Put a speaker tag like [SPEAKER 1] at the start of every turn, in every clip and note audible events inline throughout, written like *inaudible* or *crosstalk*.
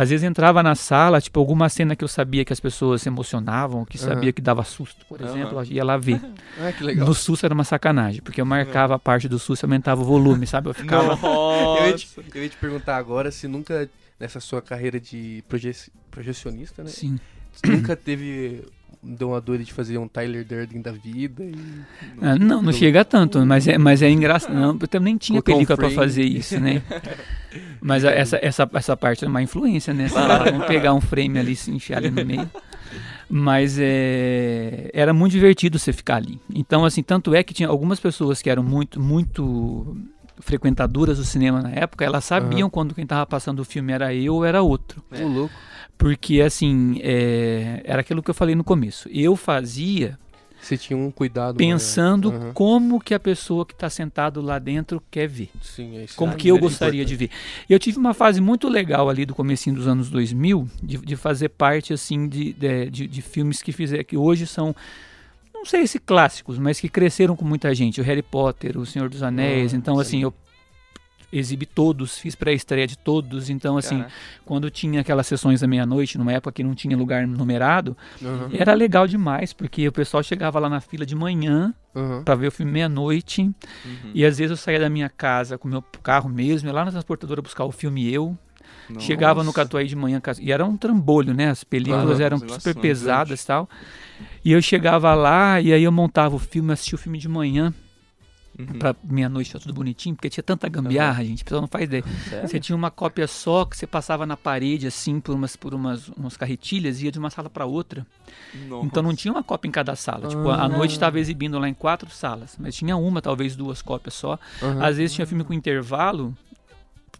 [SPEAKER 1] Às vezes entrava na sala, tipo, alguma cena que eu sabia que as pessoas se emocionavam, que sabia
[SPEAKER 2] Aham.
[SPEAKER 1] que dava susto, por exemplo, eu ia lá ver. *laughs*
[SPEAKER 2] Ah, que legal.
[SPEAKER 1] No susto era uma sacanagem, porque eu marcava a parte do susto e aumentava o volume, sabe? Eu ficava.
[SPEAKER 2] Eu ia, te,
[SPEAKER 3] Nossa. *laughs*
[SPEAKER 2] eu ia te perguntar agora se nunca, nessa sua carreira de proje- projecionista, né?
[SPEAKER 1] Sim.
[SPEAKER 2] Você nunca teve deu uma dor de fazer um Tyler Durden da vida e...
[SPEAKER 1] Ah, não, não chega tanto, mas é, mas é engraçado. Não, eu também nem tinha
[SPEAKER 2] Colocar um
[SPEAKER 1] película pra
[SPEAKER 2] frame.
[SPEAKER 1] fazer isso, né? *laughs* Mas essa, essa, essa parte é uma influência, né? Vamos pegar um frame ali e se enfiar ali no meio. Mas é, era muito divertido você ficar ali. Então, assim, tanto é que tinha algumas pessoas que eram muito, muito frequentadoras do cinema na época, elas sabiam quando quem tava passando o filme era eu ou era outro.
[SPEAKER 3] É.
[SPEAKER 2] Ô, louco.
[SPEAKER 1] Porque, assim, é, era aquilo que eu falei no começo. Eu fazia
[SPEAKER 2] Você tinha um cuidado
[SPEAKER 1] pensando.
[SPEAKER 2] Aham.
[SPEAKER 1] como que a pessoa que está sentado lá dentro quer ver.
[SPEAKER 2] Sim, é isso.
[SPEAKER 1] Como que eu gostaria de ver. E eu tive uma fase muito legal ali do comecinho dos anos 2000, de, de fazer parte, assim, de, de, de- filmes que fizeram, que hoje são, não sei se clássicos, mas que cresceram com muita gente. O Harry Potter, O Senhor dos Anéis.
[SPEAKER 2] Ah,
[SPEAKER 1] então,
[SPEAKER 2] sim.
[SPEAKER 1] assim, eu exibi todos, fiz pré-estreia de todos. Então, assim,
[SPEAKER 3] Caraca.
[SPEAKER 1] quando tinha aquelas sessões da meia-noite, numa época que não tinha lugar numerado,
[SPEAKER 2] Aham,
[SPEAKER 1] era legal demais, porque o pessoal chegava lá na fila de manhã
[SPEAKER 2] aham.
[SPEAKER 1] para ver o filme meia-noite.
[SPEAKER 3] Uhum.
[SPEAKER 1] E às vezes eu saía da minha casa com o meu carro mesmo, ia lá na transportadora buscar o filme eu. Chegava no
[SPEAKER 3] Nossa.
[SPEAKER 1] Catuai de manhã, e era um trambolho, né? As películas
[SPEAKER 3] Aham,
[SPEAKER 1] eram super
[SPEAKER 3] são
[SPEAKER 1] pesadas e tal. E eu chegava lá e aí eu montava o filme, assistia o filme de manhã,
[SPEAKER 3] Uhum.
[SPEAKER 1] pra meia-noite tá tudo bonitinho, porque tinha tanta gambiarra, gente, o pessoal não faz ideia.
[SPEAKER 3] Sério?
[SPEAKER 1] Você tinha uma cópia só que você passava na parede assim por umas por umas, umas carretilhas e ia de uma sala para outra.
[SPEAKER 3] Nossa.
[SPEAKER 1] Então não tinha uma cópia em cada sala. Tipo, a
[SPEAKER 2] Ah.
[SPEAKER 1] noite estava exibindo lá em quatro salas, mas tinha uma, talvez duas cópias só. Às vezes tinha filme com intervalo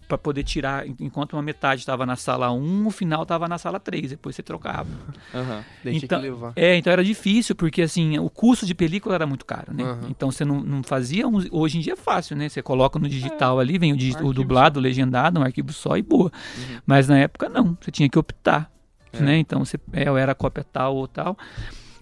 [SPEAKER 1] para poder tirar, en- enquanto uma metade estava na sala 1, o final estava na sala 3, depois você trocava.
[SPEAKER 2] Tinha
[SPEAKER 1] então-
[SPEAKER 2] que levar.
[SPEAKER 1] É, então era difícil, porque assim, o custo de película era muito caro, né?
[SPEAKER 2] Aham.
[SPEAKER 1] Então você não, não fazia. um- hoje em dia é fácil, né? Você coloca no digital ali, vem o, digi- o dublado, o legendado, um arquivo só e boa.
[SPEAKER 3] Uhum.
[SPEAKER 1] Mas na época não, você tinha que optar,
[SPEAKER 3] É.
[SPEAKER 1] né? Então você é, ou era cópia tal ou tal.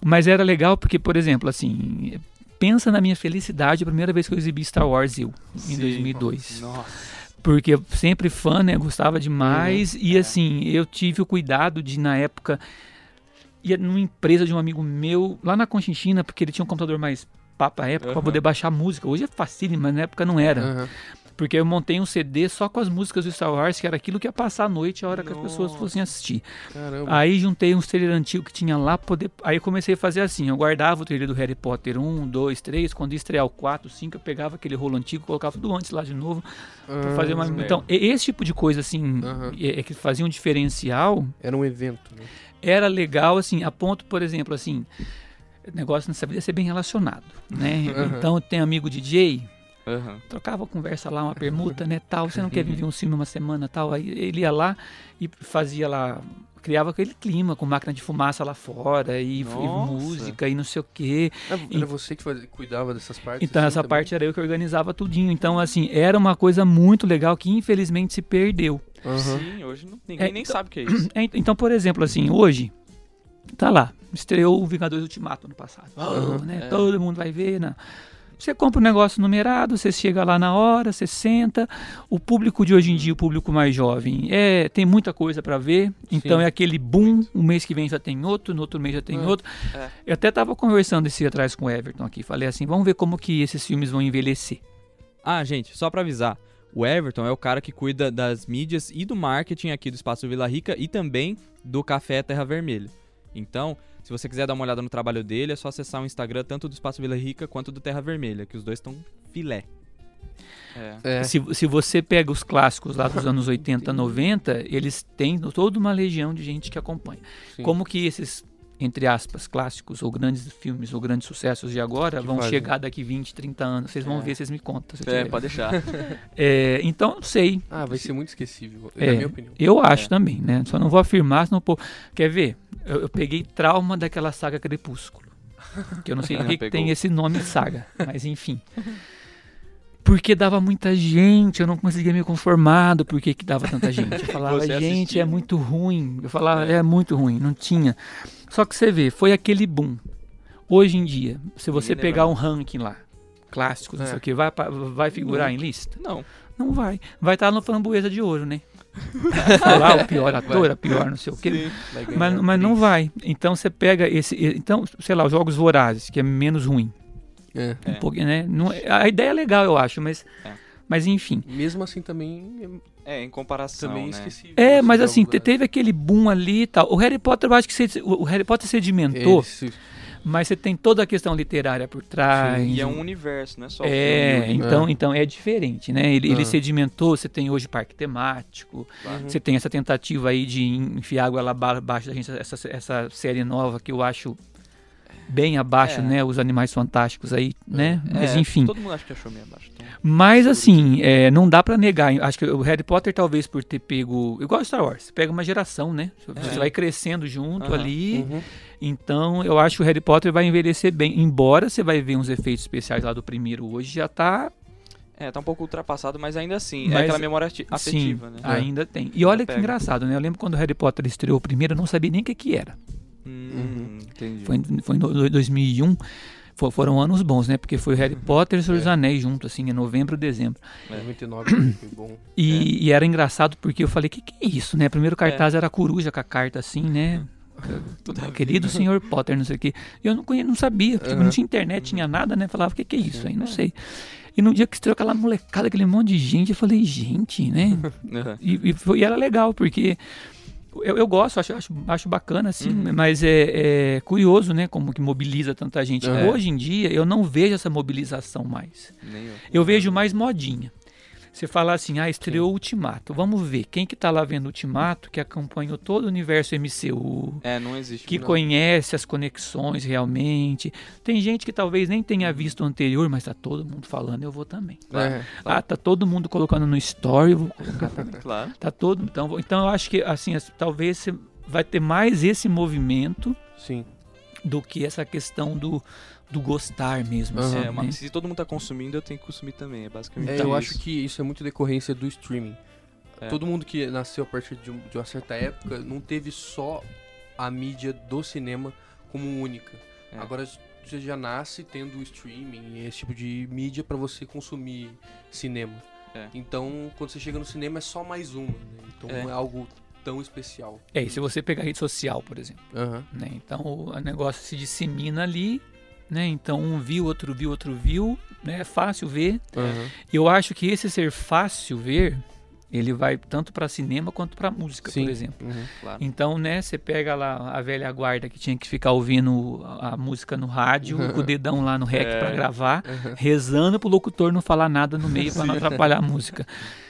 [SPEAKER 1] Mas era legal porque, por exemplo, assim, pensa na minha felicidade a primeira vez que eu exibi Star Wars eu, em
[SPEAKER 3] Sim.
[SPEAKER 1] 2002.
[SPEAKER 3] Nossa.
[SPEAKER 1] Porque eu sempre fã, né? Gostava demais. E
[SPEAKER 3] É.
[SPEAKER 1] assim, eu tive o cuidado de, na época, ir numa empresa de um amigo meu, lá na Conchinchina, porque ele tinha um computador mais papo à época, pra
[SPEAKER 3] Aham.
[SPEAKER 1] poder baixar música. Hoje é facílimo, mas na época não era.
[SPEAKER 2] Aham.
[SPEAKER 1] Porque eu montei um CD só com as músicas do Star Wars, que era aquilo que ia passar à noite, a hora que as pessoas
[SPEAKER 3] Nossa.
[SPEAKER 1] fossem assistir.
[SPEAKER 2] Caramba.
[SPEAKER 1] Aí juntei uns trailer antigo que tinha lá, poder... aí eu comecei a fazer assim, eu guardava o trailer do Harry Potter 1, 2, 3, quando ia estrear o 4, 5, eu pegava aquele rolo antigo, colocava tudo antes lá de novo,
[SPEAKER 2] Ah,
[SPEAKER 1] fazer uma...
[SPEAKER 3] esperto.
[SPEAKER 1] Então, esse tipo de coisa assim,
[SPEAKER 2] Aham.
[SPEAKER 1] é, é que fazia um diferencial,
[SPEAKER 2] Era um evento, né?
[SPEAKER 1] era legal assim, a ponto, por exemplo, assim, negócio nessa vida é ser bem relacionado, né? *laughs*
[SPEAKER 2] Aham.
[SPEAKER 1] Então, tem amigo DJ,
[SPEAKER 3] Aham.
[SPEAKER 1] trocava conversa lá, uma permuta, né, tal, você não quer vir um filme uma semana, tal, aí ele ia lá e fazia lá, criava aquele clima com máquina de fumaça lá fora e, e música e não sei o quê. E-
[SPEAKER 2] Era você que fazia, cuidava dessas partes?
[SPEAKER 1] Então
[SPEAKER 2] assim,
[SPEAKER 1] essa
[SPEAKER 2] também?
[SPEAKER 1] parte era eu que organizava tudinho. Então assim, era uma coisa muito legal que infelizmente se perdeu.
[SPEAKER 2] Aham.
[SPEAKER 3] Sim, hoje não- ninguém
[SPEAKER 1] É,
[SPEAKER 3] nem
[SPEAKER 1] então-
[SPEAKER 3] sabe o que é *clears throat* isso.
[SPEAKER 1] É, Então, por exemplo, assim, hoje tá lá, estreou o Vingadores Ultimato no passado. Oh, né,
[SPEAKER 3] É.
[SPEAKER 1] Todo mundo vai ver, né? Você compra um negócio numerado, você chega lá na hora, você senta. O público de hoje em dia, o público mais jovem, é tem muita coisa para ver. Então
[SPEAKER 2] Sim.
[SPEAKER 1] é aquele boom. Um mês que vem já tem outro, no outro mês já tem
[SPEAKER 2] É.
[SPEAKER 1] outro.
[SPEAKER 3] É.
[SPEAKER 1] Eu até tava conversando esse atrás com o Everton aqui. Falei assim, vamos ver como que esses filmes vão envelhecer.
[SPEAKER 4] Ah, gente, só pra avisar. O Everton é o cara que cuida das mídias e do marketing aqui do Espaço Vila Rica e também do Café Terra Vermelha. Então, se você quiser dar uma olhada no trabalho dele, é só acessar o Instagram tanto do Espaço Vila Rica quanto do Terra Vermelha, que os dois estão filé.
[SPEAKER 3] É.
[SPEAKER 2] É.
[SPEAKER 1] Se, se você pega os clássicos lá dos anos *laughs* 80, 90, eles têm toda uma legião de gente que acompanha.
[SPEAKER 2] Sim.
[SPEAKER 1] Como que esses, entre aspas, clássicos ou grandes filmes ou grandes sucessos de agora
[SPEAKER 2] Que
[SPEAKER 1] vão
[SPEAKER 2] fazem.
[SPEAKER 1] chegar daqui 20, 30 anos? Vocês vão
[SPEAKER 3] É.
[SPEAKER 1] ver, vocês me contam.
[SPEAKER 3] É, pode deixar. *laughs*
[SPEAKER 1] É, então, não sei.
[SPEAKER 2] Ah, vai ser muito esquecível,
[SPEAKER 1] É,
[SPEAKER 2] na minha opinião.
[SPEAKER 1] Eu acho
[SPEAKER 3] É.
[SPEAKER 1] também, né? Só não vou afirmar, senão, pô. Quer ver? Eu, eu peguei trauma daquela saga Crepúsculo. Que eu não sei *laughs* por que tem esse nome saga, mas enfim. Porque dava muita gente, eu não conseguia me conformar do porquê que dava tanta gente. Eu *laughs* falava,
[SPEAKER 3] Você
[SPEAKER 1] gente, é muito ruim. Eu falava, é muito ruim, não tinha. Só que você vê, foi aquele boom. Hoje em dia, se você
[SPEAKER 3] Ninguém
[SPEAKER 1] pegar
[SPEAKER 3] lembra
[SPEAKER 1] um ranking lá, clássicos, não
[SPEAKER 2] É.
[SPEAKER 1] sei o que, vai, vai figurar em lista?
[SPEAKER 3] Não.
[SPEAKER 1] Não vai. Vai estar no framboesa de ouro, né? *laughs* falar o pior ator, a pior não sei o quê.
[SPEAKER 2] Vai
[SPEAKER 1] Mas, mas não vai. Então você pega esse. Então, sei lá, os Jogos Vorazes, que é menos ruim.
[SPEAKER 2] É.
[SPEAKER 1] Um
[SPEAKER 3] É.
[SPEAKER 1] pouquinho, né? Não- a ideia é legal, eu acho, mas.
[SPEAKER 3] É.
[SPEAKER 1] Mas enfim.
[SPEAKER 2] Mesmo assim também
[SPEAKER 3] É, em comparação,
[SPEAKER 2] também
[SPEAKER 3] né?
[SPEAKER 2] esqueci.
[SPEAKER 1] É,
[SPEAKER 2] esse
[SPEAKER 1] mas
[SPEAKER 2] jogo
[SPEAKER 1] assim,
[SPEAKER 2] da-
[SPEAKER 1] te- teve aquele boom ali e tal. O Harry Potter, eu acho que você- o Harry Potter sedimentou,
[SPEAKER 2] Esse-
[SPEAKER 1] mas você tem toda a questão literária por trás.
[SPEAKER 3] E é um universo, não é só o
[SPEAKER 1] É,
[SPEAKER 3] filme.
[SPEAKER 1] então,
[SPEAKER 2] É.
[SPEAKER 1] então é diferente, né? Ele, ele
[SPEAKER 2] Ah.
[SPEAKER 1] sedimentou, você tem hoje parque temático.
[SPEAKER 2] Uhum.
[SPEAKER 1] você tem essa tentativa aí de enfiar água lá ba- abaixo da gente, essa, essa série nova que eu acho bem abaixo,
[SPEAKER 3] É.
[SPEAKER 1] né? Os Animais Fantásticos aí, né? Mas
[SPEAKER 3] É,
[SPEAKER 1] enfim.
[SPEAKER 3] Todo mundo acha que achou meio abaixo. Então.
[SPEAKER 1] Mas assim, é, não dá pra negar. Acho que o Harry Potter, talvez por ter pego. Igual Star Wars, pega uma geração, né? Você
[SPEAKER 3] É.
[SPEAKER 1] vai crescendo junto
[SPEAKER 3] Aham.
[SPEAKER 1] ali.
[SPEAKER 2] Uhum.
[SPEAKER 1] Então, eu acho que o Harry Potter vai envelhecer bem. Embora você vai ver uns efeitos especiais lá do primeiro hoje, já tá.
[SPEAKER 3] É, tá um pouco ultrapassado, mas ainda assim,
[SPEAKER 1] Mas-
[SPEAKER 3] é aquela memória afetiva,
[SPEAKER 1] sim,
[SPEAKER 3] né?
[SPEAKER 1] ainda tem. E olha que engraçado, né? Eu lembro quando o Harry Potter estreou o primeiro, eu não sabia nem o que, que era.
[SPEAKER 3] Hum, entendi.
[SPEAKER 1] Foi, em- foi em do- 2001. Fo- foram anos bons, né? Porque foi Harry Potter e o Senhor dos
[SPEAKER 2] É.
[SPEAKER 1] Anéis junto, assim, em novembro, dezembro.
[SPEAKER 3] É.
[SPEAKER 2] 99 foi bom. *clears throat*
[SPEAKER 1] E, e era engraçado porque eu falei, que que é isso, né? Primeiro cartaz era a coruja com a carta assim, né?
[SPEAKER 3] Tudo a ver.
[SPEAKER 1] Querido senhor Potter, não sei o quê. Eu não, conhe- não sabia, tipo,
[SPEAKER 2] Aham.
[SPEAKER 1] não tinha internet, tinha nada, né? Falava, o que, que é isso aí? Não sei. E no dia que estreou aquela molecada, aquele monte de gente, eu falei, gente, né? *laughs*
[SPEAKER 3] Aham.
[SPEAKER 1] E, e foi- e era legal, porque eu, eu gosto, acho, acho, acho bacana, assim,
[SPEAKER 3] Uhum.
[SPEAKER 1] mas é, é curioso, né? Como que mobiliza tanta gente.
[SPEAKER 2] É.
[SPEAKER 1] Hoje em dia, eu não vejo essa mobilização mais.
[SPEAKER 3] Eu.
[SPEAKER 1] Eu vejo mais modinha. Você fala assim, ah, estreou o Ultimato. Vamos ver, quem que tá lá vendo Ultimato, que acompanhou todo o universo MCU,
[SPEAKER 3] É, não existe.
[SPEAKER 1] que
[SPEAKER 3] não.
[SPEAKER 1] conhece as conexões realmente. Tem gente que talvez nem tenha visto o anterior, mas tá todo mundo falando, eu vou também.
[SPEAKER 2] É.
[SPEAKER 1] Ah, tá todo mundo colocando no story, eu vou colocar também. *laughs*
[SPEAKER 3] Claro.
[SPEAKER 1] Tá todo, então, então eu acho que assim, as- talvez você vai ter mais esse movimento
[SPEAKER 2] Sim.
[SPEAKER 1] Do que essa questão do, do gostar mesmo. Assim,
[SPEAKER 3] É,
[SPEAKER 1] né?
[SPEAKER 3] mas se todo mundo tá consumindo, eu tenho que consumir também. É basicamente
[SPEAKER 2] É,
[SPEAKER 3] isso.
[SPEAKER 2] eu acho que isso é muito decorrência do streaming.
[SPEAKER 3] É.
[SPEAKER 2] Todo mundo que nasceu a partir de, um- de uma certa época não teve só a mídia do cinema como única.
[SPEAKER 3] É.
[SPEAKER 2] Agora você já nasce tendo o streaming e esse tipo de mídia pra você consumir cinema.
[SPEAKER 3] É.
[SPEAKER 2] Então, quando você chega no cinema é só mais uma, né? Então
[SPEAKER 3] É.
[SPEAKER 2] é algo tão especial.
[SPEAKER 1] É, e se você pegar a rede social, por exemplo.
[SPEAKER 2] Aham.
[SPEAKER 1] né? Então o negócio se dissemina ali, né? Então um viu, outro viu, outro viu, né? É fácil ver.
[SPEAKER 2] Aham.
[SPEAKER 1] Eu acho que esse ser fácil ver, ele vai tanto para cinema quanto para música,
[SPEAKER 2] Sim.
[SPEAKER 1] por exemplo.
[SPEAKER 2] Uhum.
[SPEAKER 3] Claro.
[SPEAKER 1] Então, né, você pega lá a velha guarda que tinha que ficar ouvindo a, música no rádio, com o dedão lá no rec
[SPEAKER 3] É.
[SPEAKER 1] para gravar,
[SPEAKER 2] Aham.
[SPEAKER 1] rezando pro locutor não falar nada no meio para não atrapalhar a música. *laughs*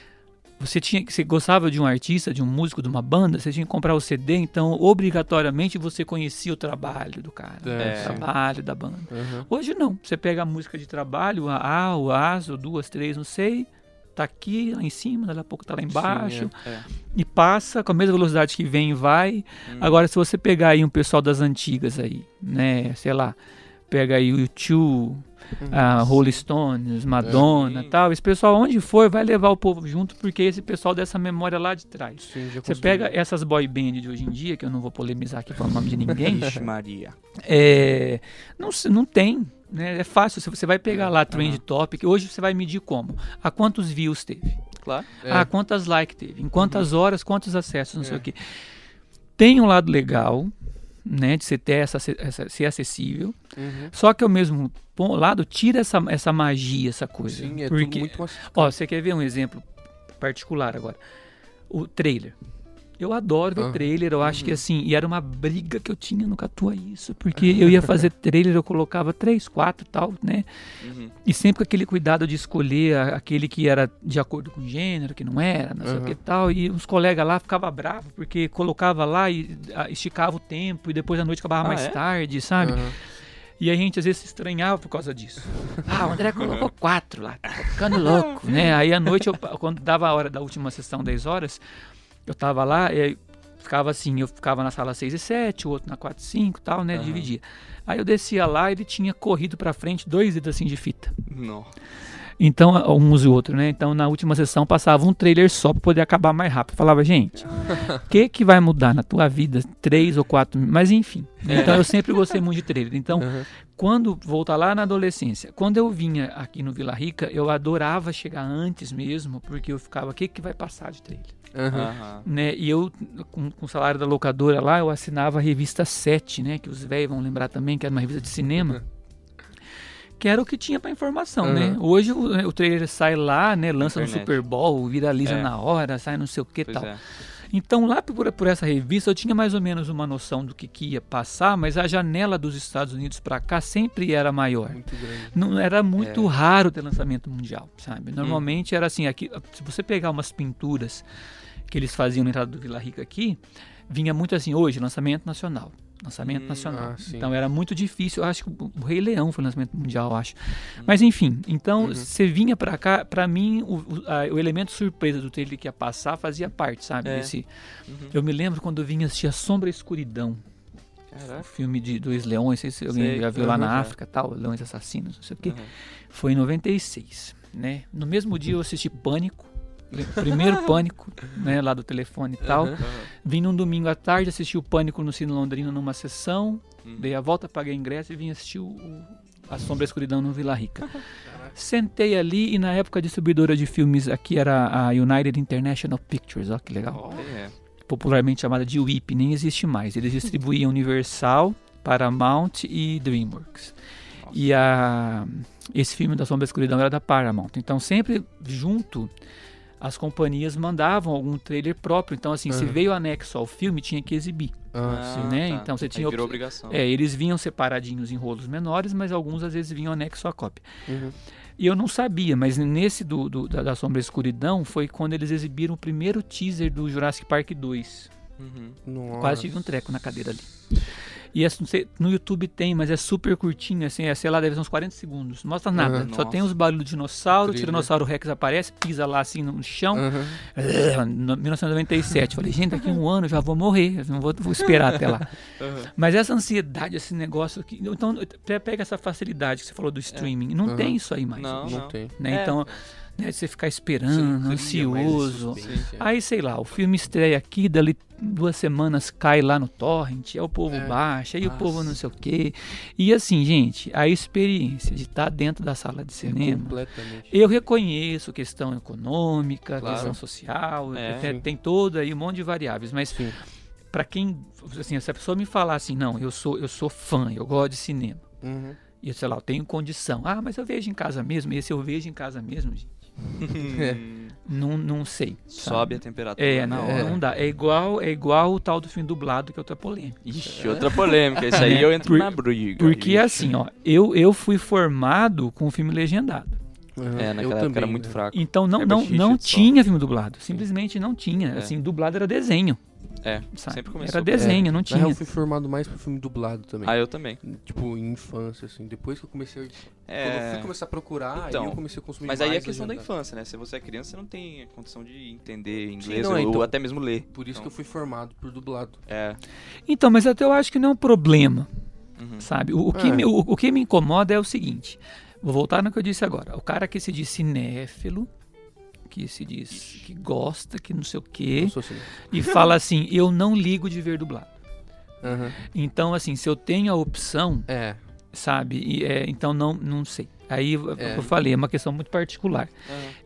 [SPEAKER 1] Você tinha que você gostava de um artista, de um músico, de uma banda, você tinha que comprar o CD, então obrigatoriamente você conhecia o trabalho do cara,
[SPEAKER 2] É,
[SPEAKER 1] o
[SPEAKER 3] sim.
[SPEAKER 1] trabalho da banda.
[SPEAKER 2] Aham.
[SPEAKER 1] Hoje não, você pega a música de trabalho, a A, o AS, o duas, três, não sei, tá aqui, lá em cima, daqui a pouco tá lá embaixo,
[SPEAKER 3] É.
[SPEAKER 1] e passa com a mesma velocidade que vem e vai.
[SPEAKER 3] Hum.
[SPEAKER 1] Agora, se você pegar aí um pessoal das antigas aí, né, sei lá, pega aí o U2, a Rolling Stones, Madonna
[SPEAKER 3] Sim.
[SPEAKER 1] tal, esse pessoal onde for vai levar o povo junto, porque esse pessoal dessa memória lá de trás.
[SPEAKER 2] Sim,
[SPEAKER 1] Você pega essas boy band de hoje em dia, que eu não vou polemizar aqui falando o nome de ninguém,
[SPEAKER 3] Vixe, Maria.
[SPEAKER 1] é, não, não tem. Né? É fácil, se você vai pegar lá Trend
[SPEAKER 3] Aham.
[SPEAKER 1] Topic, hoje você vai medir como? A quantos views teve?
[SPEAKER 3] Claro.
[SPEAKER 2] É.
[SPEAKER 1] Ah, quantas likes teve? Em quantas horas, quantos acessos, não sei
[SPEAKER 2] É.
[SPEAKER 1] o quê. Tem um lado legal, né, de você ter essa, essa ser acessível,
[SPEAKER 2] Uhum.
[SPEAKER 1] só que ao mesmo lado tira essa, essa magia, essa coisa.
[SPEAKER 2] Sim, é tudo
[SPEAKER 1] porque,
[SPEAKER 2] muito massificado.
[SPEAKER 1] ó, você quer ver um exemplo particular agora? O trailer. Eu adoro ver
[SPEAKER 2] Aham.
[SPEAKER 1] trailer, eu
[SPEAKER 2] Uhum.
[SPEAKER 1] acho que assim, e era uma briga que eu tinha no Catua isso, porque *laughs* eu ia fazer trailer, eu colocava três, quatro e tal, né?
[SPEAKER 3] Uhum.
[SPEAKER 1] E sempre com aquele cuidado de escolher a- aquele que era de acordo com o gênero, que não era, não sei o que tal. E os colegas lá ficavam bravos, porque colocava lá e ah, esticava o tempo, e depois da noite acabava
[SPEAKER 3] Ah,
[SPEAKER 1] mais
[SPEAKER 3] é?
[SPEAKER 1] tarde, sabe?
[SPEAKER 2] Aham.
[SPEAKER 1] E a gente às vezes se estranhava por causa disso. *laughs* Ah, o André colocou quatro lá, tá ficando louco, né? Aí à noite, eu, quando dava a hora da última sessão, 10 horas, eu tava lá e aí ficava assim, eu ficava na sala 6 e 7, o outro na 4 e 5 tal, né?
[SPEAKER 3] Aham.
[SPEAKER 1] Dividia. Aí eu descia lá, ele tinha corrido pra frente dois dedos assim de fita.
[SPEAKER 3] Não.
[SPEAKER 1] Então, uns e outros, né? Então, na última sessão passava um trailer só pra poder acabar mais rápido. Falava, gente, o *laughs* que que vai mudar na tua vida? Três ou quatro, mas enfim. Então, eu sempre gostei muito de trailer. Então,
[SPEAKER 2] Aham.
[SPEAKER 1] quando voltar lá na adolescência, quando eu vinha aqui no Vila Rica, eu adorava chegar antes mesmo, porque eu ficava, o que que vai passar de trailer?
[SPEAKER 2] Aham.
[SPEAKER 1] Né? E eu, com, com o salário da locadora lá, eu assinava a revista 7, né? Que os velhos vão lembrar também, que era uma revista de cinema. *laughs* Que era o que tinha pra informação, né?
[SPEAKER 2] Aham.
[SPEAKER 1] Hoje o, o trailer sai lá, né? Lança no
[SPEAKER 4] Internet.
[SPEAKER 1] Super Bowl, viraliza
[SPEAKER 4] É.
[SPEAKER 1] na hora, sai não sei o que
[SPEAKER 4] Pois
[SPEAKER 1] tal.
[SPEAKER 4] é.
[SPEAKER 1] Então, lá por, por essa revista, eu tinha mais ou menos uma noção do que, que ia passar, mas a janela dos Estados Unidos para cá sempre era maior. Não era muito
[SPEAKER 3] É.
[SPEAKER 1] raro ter lançamento mundial, sabe? Normalmente era assim, aqui, se você pegar umas pinturas que eles faziam na entrada do Vila Rica aqui, vinha muito assim, hoje, lançamento nacional. Lançamento
[SPEAKER 4] Hum,
[SPEAKER 1] nacional.
[SPEAKER 2] ah,
[SPEAKER 1] então era muito difícil. Eu acho que o o Rei Leão foi lançamento mundial, eu acho. Mas enfim, então
[SPEAKER 2] Uhum.
[SPEAKER 1] você vinha pra cá, pra mim, o, o, o elemento surpresa do trailer que ia passar fazia parte, sabe?
[SPEAKER 4] É.
[SPEAKER 1] Desse,
[SPEAKER 4] Uhum.
[SPEAKER 1] eu me lembro quando eu vinha assistir A Sombra e a Escuridão, o
[SPEAKER 4] Caraca.
[SPEAKER 1] filme de dois leões, não sei se alguém
[SPEAKER 4] Sei,
[SPEAKER 1] já viu lá na
[SPEAKER 4] já.
[SPEAKER 1] África tal, Leões Assassinos, não sei o quê.
[SPEAKER 4] Aham.
[SPEAKER 1] Foi em 96, né? No mesmo dia eu assisti Pânico, primeiro Pânico, né, lá do telefone e tal.
[SPEAKER 2] Aham.
[SPEAKER 1] Vim num domingo à tarde, assisti o Pânico no Cine Londrina numa sessão,
[SPEAKER 4] Uhum.
[SPEAKER 1] dei a volta, paguei ingresso e vim assistir o, A Sombra e a Escuridão no Vila Rica. *laughs* Sentei ali e na época a distribuidora de filmes aqui era a United International Pictures, ó que legal.
[SPEAKER 4] Olha, é.
[SPEAKER 1] Popularmente chamada de WIP, nem existe mais. Eles distribuíam Universal, Paramount e DreamWorks.
[SPEAKER 4] Nossa.
[SPEAKER 1] E a, esse filme da Sombra e a Escuridão era da Paramount. Então sempre junto as companhias mandavam algum trailer próprio. Então assim, se
[SPEAKER 2] Aham.
[SPEAKER 1] veio anexo ao filme, tinha que exibir.
[SPEAKER 2] Ah, sim.
[SPEAKER 1] né? Então você
[SPEAKER 4] Aí
[SPEAKER 1] tinha
[SPEAKER 4] virou
[SPEAKER 1] op-
[SPEAKER 4] obrigação.
[SPEAKER 1] É, eles vinham separadinhos em rolos menores, mas alguns às vezes vinham anexo à cópia.
[SPEAKER 2] Uhum.
[SPEAKER 1] E eu não sabia, mas nesse do, do- da, da Sombra e Escuridão foi quando eles exibiram o primeiro teaser do Jurassic Park 2.
[SPEAKER 4] Uhum.
[SPEAKER 1] Quase tive um treco na cadeira ali. E sei, no YouTube tem, mas é super curtinho, assim, é, sei lá, deve ser uns 40 segundos. Não mostra nada.
[SPEAKER 2] Aham.
[SPEAKER 1] Só tem os barulhos do dinossauro, o. Tiranossauro Rex aparece, pisa lá assim no chão. É, no- 1997. Falei, gente, daqui a um ano eu já vou morrer, não vou, vou esperar até lá. *laughs*
[SPEAKER 4] Aham.
[SPEAKER 1] Mas essa ansiedade, esse negócio aqui. Então, pe- pega essa facilidade que você falou do streaming. Não tem isso aí mais.
[SPEAKER 4] Não,
[SPEAKER 2] Não tem.
[SPEAKER 1] Né?
[SPEAKER 4] É.
[SPEAKER 1] Né, você ficar esperando,
[SPEAKER 2] mais
[SPEAKER 1] ansioso.
[SPEAKER 2] suspense, é.
[SPEAKER 1] Aí, sei lá, o filme estreia aqui, dali duas semanas cai lá no torrent, aí o povo
[SPEAKER 2] É.
[SPEAKER 1] baixa, aí o
[SPEAKER 4] Nossa.
[SPEAKER 1] povo não sei o quê. E assim, gente, a experiência de estar dentro da sala de
[SPEAKER 2] É
[SPEAKER 1] cinema.
[SPEAKER 2] Completamente.
[SPEAKER 1] Eu reconheço questão econômica,
[SPEAKER 2] Claro.
[SPEAKER 1] questão social,
[SPEAKER 4] É.
[SPEAKER 1] tem,
[SPEAKER 2] Sim.
[SPEAKER 1] tem todo aí um monte de variáveis, mas
[SPEAKER 2] Sim.
[SPEAKER 1] Pra quem, assim, se a pessoa me falar assim, não, eu sou, eu sou fã, eu gosto de cinema,
[SPEAKER 2] Uhum.
[SPEAKER 1] e sei lá, eu tenho condição, ah, mas eu vejo em casa mesmo, esse eu vejo em casa mesmo, gente. Não, não sei.
[SPEAKER 4] Sobe a
[SPEAKER 1] sabe?
[SPEAKER 4] temperatura
[SPEAKER 1] É,
[SPEAKER 4] na
[SPEAKER 1] não,
[SPEAKER 4] hora.
[SPEAKER 1] não dá. É igual, é igual o tal do filme dublado, que é outra polêmica.
[SPEAKER 4] Ixi, outra polêmica. Isso aí
[SPEAKER 1] É,
[SPEAKER 4] eu entro
[SPEAKER 1] por-
[SPEAKER 4] na briga.
[SPEAKER 1] Porque
[SPEAKER 4] Ixi.
[SPEAKER 1] assim, ó, eu, eu fui formado com o filme legendado.
[SPEAKER 2] Uhum.
[SPEAKER 4] É,
[SPEAKER 2] Eu
[SPEAKER 4] naquela época era
[SPEAKER 2] também,
[SPEAKER 4] muito
[SPEAKER 2] né?
[SPEAKER 4] fraco.
[SPEAKER 1] Então não,
[SPEAKER 4] É
[SPEAKER 1] não, não tinha filme dublado. Simplesmente não tinha.
[SPEAKER 4] É.
[SPEAKER 1] Assim, dublado era desenho.
[SPEAKER 4] É,
[SPEAKER 1] Sabe?
[SPEAKER 4] sempre começou.
[SPEAKER 1] Era desenho, não
[SPEAKER 2] Na real,
[SPEAKER 1] tinha.
[SPEAKER 2] eu fui formado mais pro filme dublado também.
[SPEAKER 4] Ah, eu também.
[SPEAKER 2] Tipo, em infância, assim. Depois que eu comecei. a- Quando eu
[SPEAKER 4] É.
[SPEAKER 2] fui começar a procurar,
[SPEAKER 4] Então,
[SPEAKER 2] aí eu comecei a consumir
[SPEAKER 4] Mas aí é questão da infância, né? Se você é criança, você não tem condição de entender inglês
[SPEAKER 2] não,
[SPEAKER 4] ou
[SPEAKER 2] então.
[SPEAKER 4] até mesmo ler.
[SPEAKER 2] Por isso
[SPEAKER 4] Então,
[SPEAKER 2] que eu fui formado por dublado.
[SPEAKER 4] É.
[SPEAKER 1] Então, mas até eu acho que não é um problema.
[SPEAKER 4] Uhum.
[SPEAKER 1] Sabe? O, o que
[SPEAKER 2] É.
[SPEAKER 1] me, o, o que me incomoda é o seguinte. Vou voltar no que eu disse agora. O cara que se diz cinéfilo, que se diz que gosta, que não sei o quê,
[SPEAKER 2] assim.
[SPEAKER 1] e fala assim, eu não ligo de ver dublado.
[SPEAKER 2] Aham.
[SPEAKER 1] Então, assim, se eu tenho a opção,
[SPEAKER 2] É.
[SPEAKER 1] sabe? E, é, então não, não sei. Aí é eu falei, é uma questão muito particular.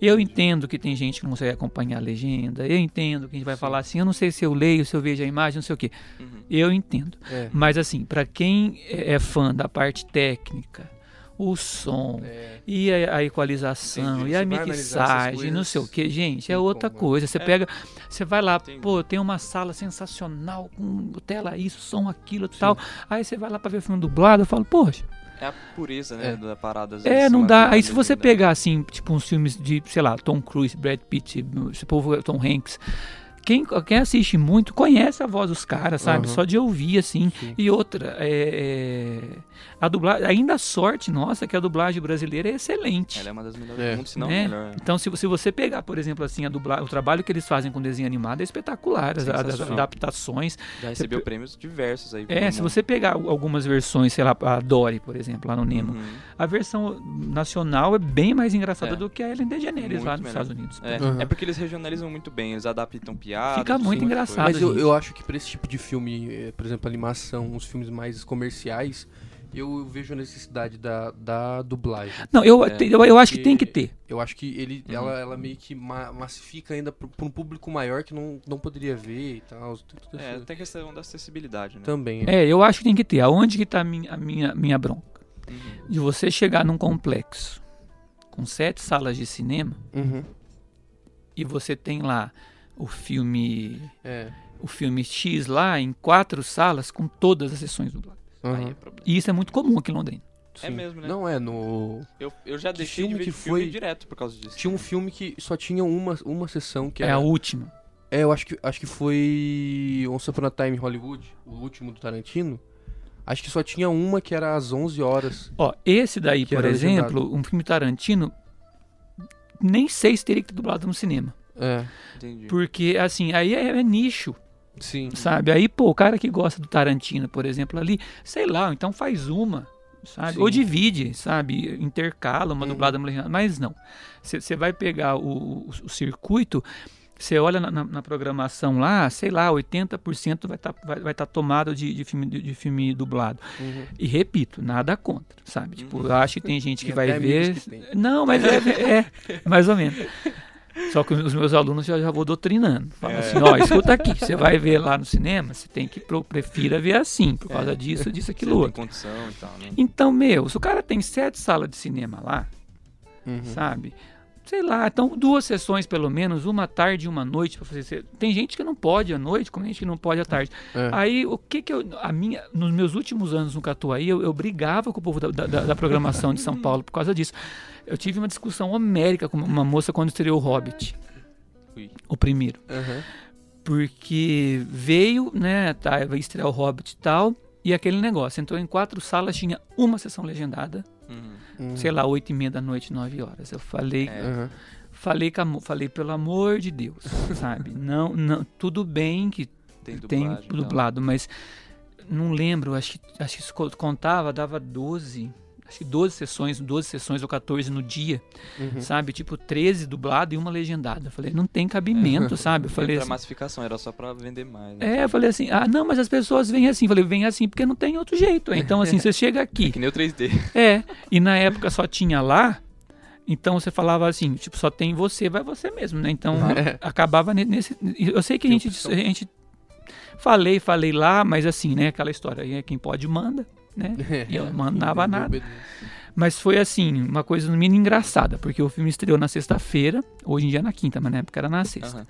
[SPEAKER 1] Eu entendo que tem gente que não consegue acompanhar a legenda, eu entendo que a gente vai
[SPEAKER 2] Sim.
[SPEAKER 1] falar assim, eu não sei se eu leio, se eu vejo a imagem, não sei o quê.
[SPEAKER 4] Uhum.
[SPEAKER 1] Eu entendo.
[SPEAKER 2] É.
[SPEAKER 1] Mas assim, pra quem é é fã da parte técnica, o som
[SPEAKER 2] É.
[SPEAKER 1] e a, a equalização
[SPEAKER 2] Entendi.
[SPEAKER 1] e a mixagem, não sei o que, gente, é outra
[SPEAKER 2] como, né?
[SPEAKER 1] coisa. Você
[SPEAKER 4] É.
[SPEAKER 1] pega, você vai lá,
[SPEAKER 4] Entendi.
[SPEAKER 1] pô, tem uma sala sensacional com tela isso, som aquilo, tal. Aí você vai lá pra ver o filme dublado, eu falo, poxa,
[SPEAKER 4] É a pureza, né,
[SPEAKER 2] É.
[SPEAKER 4] da parada. às
[SPEAKER 1] é,
[SPEAKER 4] vezes,
[SPEAKER 1] não
[SPEAKER 4] uma
[SPEAKER 1] dá. Aí se você
[SPEAKER 4] legendada.
[SPEAKER 1] pegar assim, tipo uns filmes de, sei lá, Tom Cruise, Brad Pitt, esse povo Tom Hanks, quem, quem assiste muito conhece a voz dos caras, sabe?
[SPEAKER 2] Aham.
[SPEAKER 1] Só de ouvir, assim.
[SPEAKER 2] Sim.
[SPEAKER 1] E outra, é, é, a dublagem, ainda a sorte nossa é que a dublagem brasileira é excelente.
[SPEAKER 3] Ela é uma das melhores
[SPEAKER 2] É.
[SPEAKER 3] do mundo, se não
[SPEAKER 1] né?
[SPEAKER 3] melhor.
[SPEAKER 1] Então, se, se você pegar, por exemplo, assim, a dubla, o trabalho que eles fazem com desenho animado é espetacular. As, as- adaptações.
[SPEAKER 3] Já recebeu prêmios diversos aí.
[SPEAKER 1] É, se
[SPEAKER 3] mundo.
[SPEAKER 1] você pegar al- algumas versões, sei lá, a Dory, por exemplo, lá no Nemo,
[SPEAKER 3] Uhum.
[SPEAKER 1] a versão nacional é bem mais engraçada
[SPEAKER 3] É.
[SPEAKER 1] do que a Ellen DeGeneres
[SPEAKER 3] Muito
[SPEAKER 1] lá nos
[SPEAKER 3] melhor.
[SPEAKER 1] Estados Unidos.
[SPEAKER 3] É,
[SPEAKER 2] Uhum.
[SPEAKER 3] é porque eles regionalizam muito bem, eles adaptam piadas.
[SPEAKER 1] Fica muito
[SPEAKER 3] sim,
[SPEAKER 1] engraçado.
[SPEAKER 2] Mas eu, eu acho que pra esse tipo de filme, eh, por exemplo, animação, os filmes mais comerciais, eu vejo a necessidade da, da dublagem.
[SPEAKER 1] Não, eu,
[SPEAKER 3] É,
[SPEAKER 1] eu, eu acho que tem que ter.
[SPEAKER 2] Eu acho que ele,
[SPEAKER 3] Uhum.
[SPEAKER 2] ela, ela meio que ma- massifica ainda pra pra um público maior que não, não poderia ver e tal. tudo
[SPEAKER 3] É,
[SPEAKER 2] isso.
[SPEAKER 3] tem questão da acessibilidade, né?
[SPEAKER 2] Também.
[SPEAKER 1] É, eu acho que tem que ter. Aonde que tá a minha, a minha, minha bronca?
[SPEAKER 3] Uhum.
[SPEAKER 1] De você chegar num complexo com sete salas de cinema
[SPEAKER 2] Uhum.
[SPEAKER 1] e você tem lá o filme
[SPEAKER 2] É.
[SPEAKER 1] o filme X lá em quatro salas com todas as sessões dubladas.
[SPEAKER 2] Uhum.
[SPEAKER 3] Aí é problema.
[SPEAKER 1] E isso é muito comum aqui em Londrina.
[SPEAKER 3] É
[SPEAKER 2] Sim.
[SPEAKER 3] mesmo, né?
[SPEAKER 2] Não é no.
[SPEAKER 3] Eu, eu já
[SPEAKER 2] Que
[SPEAKER 3] deixei
[SPEAKER 2] filme
[SPEAKER 3] de ver
[SPEAKER 2] que
[SPEAKER 3] filme
[SPEAKER 2] foi?
[SPEAKER 3] direto por causa disso.
[SPEAKER 2] Tinha um filme que só tinha uma, uma sessão que
[SPEAKER 1] É
[SPEAKER 2] era.
[SPEAKER 1] a última.
[SPEAKER 2] É, eu acho que, acho que foi Once Upon a Time Hollywood, o último do Tarantino. Acho que só tinha uma que era às 11 horas.
[SPEAKER 1] Ó, esse daí, por exemplo, um filme Tarantino, nem sei se teria que ter dublado no cinema.
[SPEAKER 2] É,
[SPEAKER 3] Entendi.
[SPEAKER 1] Porque, assim, aí é, é nicho,
[SPEAKER 2] sim.
[SPEAKER 1] sabe? Aí, pô, o cara que gosta do Tarantino, por exemplo, ali, sei lá, então faz uma, sabe?
[SPEAKER 2] Sim.
[SPEAKER 1] Ou divide, sabe? Intercala uma
[SPEAKER 2] Uhum.
[SPEAKER 1] dublada, uma legendada. Mas não. Você vai pegar o, o- o circuito, você olha na, na- na programação lá, sei lá, 80% vai estar vai, vai tá tomado de, de filme, de, de filme dublado.
[SPEAKER 2] Uhum.
[SPEAKER 1] E repito, nada contra, sabe? Tipo,
[SPEAKER 3] Uhum.
[SPEAKER 1] eu acho que tem gente que vai ver.
[SPEAKER 2] que.
[SPEAKER 1] Não, mas é, é, mais ou menos. *laughs* Só que os meus alunos já, já vou doutrinando. Fala
[SPEAKER 3] É.
[SPEAKER 1] assim, ó, escuta aqui, você vai ver lá no cinema, você tem que pro, prefira ver assim, por causa
[SPEAKER 3] É.
[SPEAKER 1] disso, disso, *laughs* aquilo outro.
[SPEAKER 3] condição e tal, né?
[SPEAKER 1] Então, meu, se o cara tem sete salas de cinema lá,
[SPEAKER 2] Uhum.
[SPEAKER 1] sabe? Sei lá, então duas sessões pelo menos, uma tarde e uma noite pra fazer. Tem gente que não pode à noite, como gente que não pode à tarde.
[SPEAKER 2] É.
[SPEAKER 1] Aí, o que que eu. A minha, nos meus últimos anos no Catuaí, eu, eu brigava com o povo da, da- da programação de São Paulo por causa disso. Eu tive uma discussão homérica com uma moça quando estreou o Hobbit,
[SPEAKER 3] Ui.
[SPEAKER 1] o primeiro.
[SPEAKER 2] Uhum.
[SPEAKER 1] Porque veio, né, tá, vai estrear o Hobbit e tal, e aquele negócio. Entrou em quatro salas, tinha uma sessão legendada,
[SPEAKER 3] Uhum.
[SPEAKER 1] Sei lá, oito e meia da noite, nove horas. Eu falei,
[SPEAKER 3] É.
[SPEAKER 1] Falei, falei, pelo amor de Deus, *laughs* sabe? Não, não, tudo bem que
[SPEAKER 3] Tem
[SPEAKER 1] tem
[SPEAKER 3] dublagem. e tal.
[SPEAKER 1] dublado, mas não lembro, acho que, acho que contava, dava 12, acho que 12 sessões, 12 sessões ou 14 no dia,
[SPEAKER 2] Uhum.
[SPEAKER 1] sabe? Tipo, 13 dublado e uma legendada. Eu falei, não tem cabimento, *laughs* sabe? Eu falei assim,
[SPEAKER 3] massificação, era só pra vender mais. né?
[SPEAKER 1] é, eu falei assim, ah, não, mas as pessoas vêm assim. Eu falei, vem assim porque não tem outro jeito. Então, assim, você chega aqui, *laughs*
[SPEAKER 3] Que nem o 3D.
[SPEAKER 1] é, e na época só tinha lá, então você falava assim, tipo, só tem você, vai você mesmo, né? Então *laughs*
[SPEAKER 2] É.
[SPEAKER 1] acabava ne- nesse. Eu sei que a gente,
[SPEAKER 2] opção.
[SPEAKER 1] a gente. Falei, falei lá, mas assim, né? Aquela história, aí é quem pode manda, né? *laughs* E eu não mandava nada. Mas foi assim, uma coisa no mínimo engraçada, porque o filme estreou na sexta-feira, hoje em dia é na quinta, mas na época era na sexta.
[SPEAKER 3] Aham.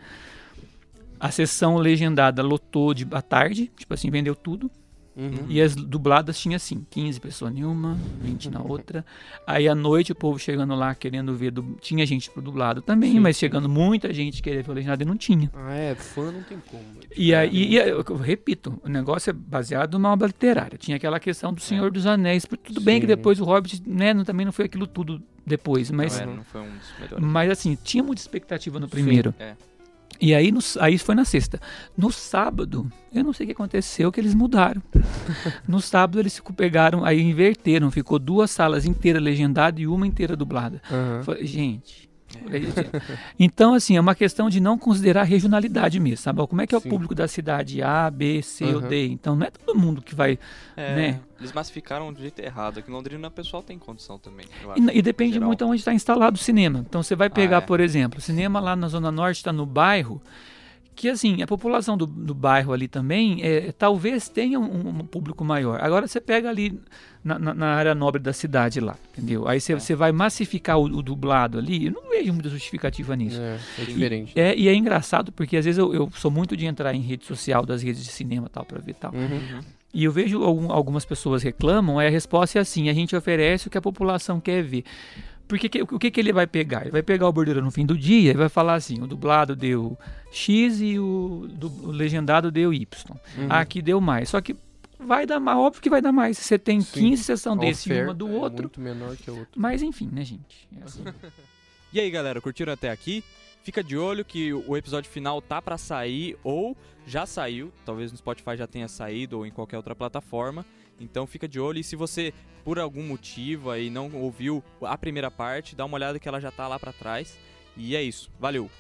[SPEAKER 1] A sessão legendada lotou de à tarde, tipo assim, vendeu tudo.
[SPEAKER 2] Uhum.
[SPEAKER 1] E as dubladas tinha assim, 15 pessoas em uma, 20 na outra. Aí à noite o povo chegando lá querendo ver, dub- tinha gente pro dublado também,
[SPEAKER 2] Sim,
[SPEAKER 1] mas
[SPEAKER 2] sim.
[SPEAKER 1] chegando muita gente querendo ver o legendado e não tinha.
[SPEAKER 2] Ah, é, fã não tem como.
[SPEAKER 1] E aí, e eu, eu repito, o negócio é baseado numa obra literária. Tinha aquela questão do Senhor dos Anéis, tudo bem que
[SPEAKER 2] Sim.
[SPEAKER 1] depois o Hobbit, né, não- também não foi aquilo tudo depois, mas
[SPEAKER 3] Não, era, não foi um dos melhores.
[SPEAKER 1] mas assim, tinha muita expectativa no primeiro.
[SPEAKER 3] É.
[SPEAKER 1] E aí, no, aí foi na sexta. No sábado, eu não sei o que aconteceu, que eles mudaram. *laughs* no sábado eles pegaram, aí inverteram, ficou duas salas inteiras legendadas e uma inteira dublada. Falei, gente. Então, assim, é uma questão de não considerar regionalidade mesmo, sabe? Como é que é o
[SPEAKER 2] Sim.
[SPEAKER 1] público da cidade A, B, C ou
[SPEAKER 2] Aham.
[SPEAKER 1] D? Então, não é todo mundo que vai.
[SPEAKER 3] É,
[SPEAKER 1] né?
[SPEAKER 3] Eles massificaram do jeito errado. Aqui em Londrina o pessoal tem condição também. eu
[SPEAKER 1] E,
[SPEAKER 3] acho,
[SPEAKER 1] e depende muito onde está instalado o cinema. Então você vai pegar,
[SPEAKER 3] é.
[SPEAKER 1] por exemplo, o cinema lá na Zona Norte está no bairro, que assim, a população do, do bairro ali também é, talvez tenha um, um público maior. Agora você pega ali na, na- na área nobre da cidade lá, entendeu? Aí você,
[SPEAKER 3] É.
[SPEAKER 1] você vai massificar o, o dublado ali, eu não vejo muita justificativa nisso.
[SPEAKER 2] É, é diferente.
[SPEAKER 1] É, e é engraçado porque às vezes eu, eu sou muito de entrar em rede social, das redes de cinema tal, para ver tal.
[SPEAKER 2] Uhum.
[SPEAKER 1] E eu vejo algum- algumas pessoas reclamam, aí a resposta é assim: a gente oferece o que a população quer ver. Porque que- o que, que ele vai pegar? Ele vai pegar o bordeiro no fim do dia e vai falar assim: o dublado deu X e o, du- o legendado deu Y.
[SPEAKER 2] Uhum.
[SPEAKER 1] Aqui deu mais. Só que vai dar mais, óbvio que vai dar mais. Se você tem
[SPEAKER 2] Sim.
[SPEAKER 1] 15 sessão desse e uma do
[SPEAKER 2] é
[SPEAKER 1] outro.
[SPEAKER 2] muito menor que a outra.
[SPEAKER 1] Mas enfim, né, gente? É assim. *laughs*
[SPEAKER 4] E aí, galera, curtiram até aqui? Fica de olho que o episódio final tá pra sair ou já saiu, talvez no Spotify já tenha saído ou em qualquer outra plataforma. Então fica de olho e se você por algum motivo aí não ouviu a primeira parte, dá uma olhada que ela já tá lá pra trás. E é isso. Valeu.